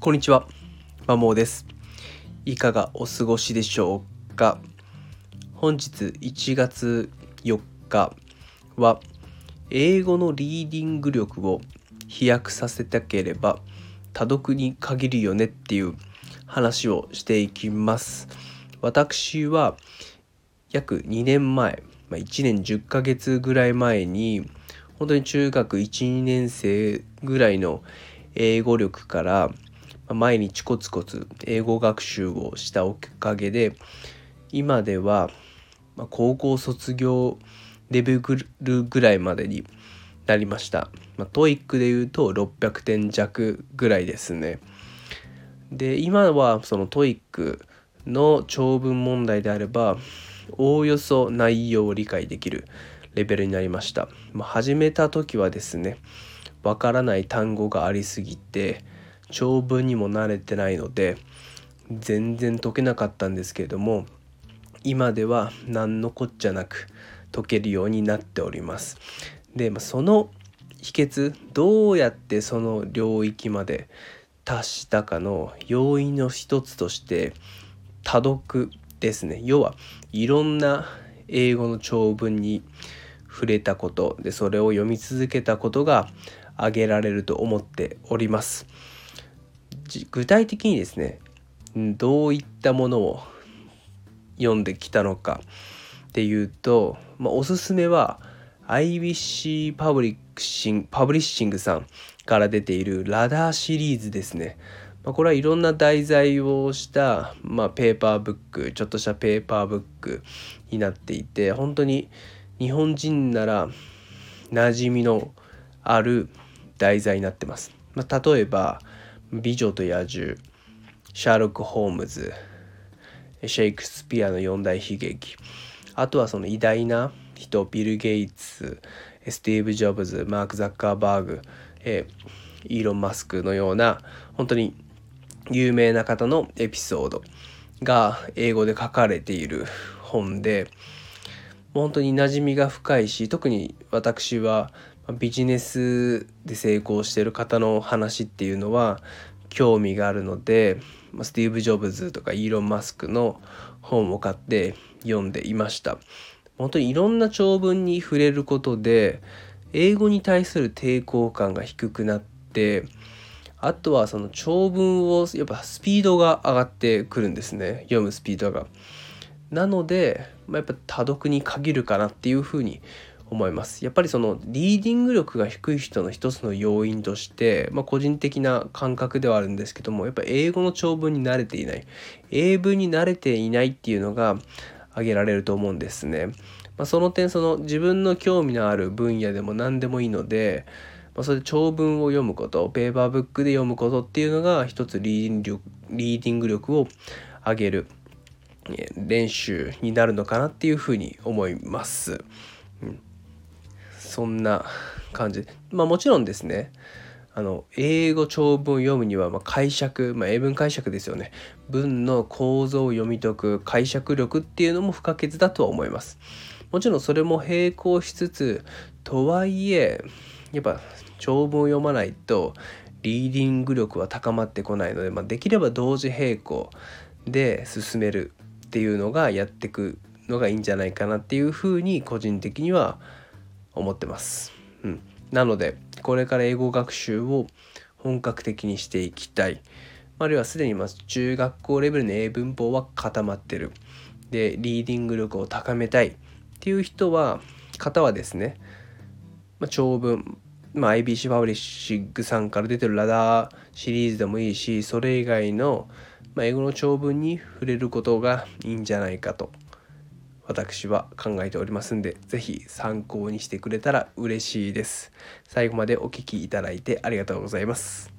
こんにちは、まもです。いかがお過ごしでしょうか？本日1月4日は、英語のリーディング力を飛躍させたければ多読に限るよねっていう話をしていきます。私は約2年前、まあ、1年10ヶ月ぐらい前に本当に中学12年生ぐらいの英語力から毎日コツコツ英語学習をしたおかげで今では高校卒業レベルぐらいまでになりました。まあ、 TOEIC で言うと600点弱ぐらいですね。で今はその TOEIC の長文問題であればおおよそ内容を理解できるレベルになりました。まあ、始めた時はですねわからない単語がありすぎて長文にも慣れてないので全然解けなかったんですけれども今では何のこっちゃなく解けるようになっております。で、まあ、その秘訣どうやってその領域まで達したかの要因の一つとして多読ですね要はいろんな英語の長文に触れたことでそれを読み続けたことが挙げられると思っております。具体的にですねどういったものを読んできたのかっていうと、まあ、おすすめは IBC パブリッシンパブリッシングさんから出ているラダーシリーズですね。まあ、これはいろんな題材をした、まあ、ペーパーブックちょっとしたペーパーブックになっていて本当に日本人なら馴染みのある題材になってます。まあ、例えば美女と野獣シャーロック・ホームズシェイクスピアの四大悲劇。あとはその偉大な人ビル・ゲイツスティーブ・ジョブズマーク・ザッカーバーグ、え、イーロン・マスクのような本当に有名な方のエピソードが英語で書かれている本で本当に馴染みが深いし特に私はビジネスで成功してる方の話っていうのは興味があるのでスティーブ・ジョブズとかイーロン・マスクの本を買って読んでいました本当にいろんな長文に触れることで英語に対する抵抗感が低くなってあとはその長文をやっぱスピードが上がってくるんですね読むスピードが。なので、まあ、やっぱ多読に限るかなっていうふうに思いますやっぱりそのリーディング力が低い人の一つの要因として、まあ、個人的な感覚ではあるんですけどもやっぱ英語の長文に慣れていない英文に慣れていないっていうのが挙げられると思うんですね。まあ、その点その自分の興味のある分野でも何でもいいので、まあ、それで長文を読むことペーパーブックで読むことっていうのが一つリーディング力を上げる練習になるのかなっていうふうに思います。そんな感じ。まあもちろんですね。あの英語長文を読むにはま解釈、まあ、英文解釈ですよね。文の構造を読み解く解釈力っていうのも不可欠だとは思います。もちろんそれも並行しつつとはいえやっぱ長文を読まないとリーディング力は高まってこないので、まあ、できれば同時並行で進めるっていうのがやっていくのがいいんじゃないかなっていうふうに個人的には思思ってます。うん、なのでこれから英語学習を本格的にしていきたい。あるいはすでにま中学校レベルの英文法は固まってる。でリーディング力を高めたいっていう人は方はですね、まあ、長文、まあ、IBC パブリッシングさんから出てるラダーシリーズでもいいしそれ以外の、まあ、英語の長文に触れることがいいんじゃないかと私は考えておりますんで是非参考にしてくれたら嬉しいです。最後までお聴きいただいてありがとうございます。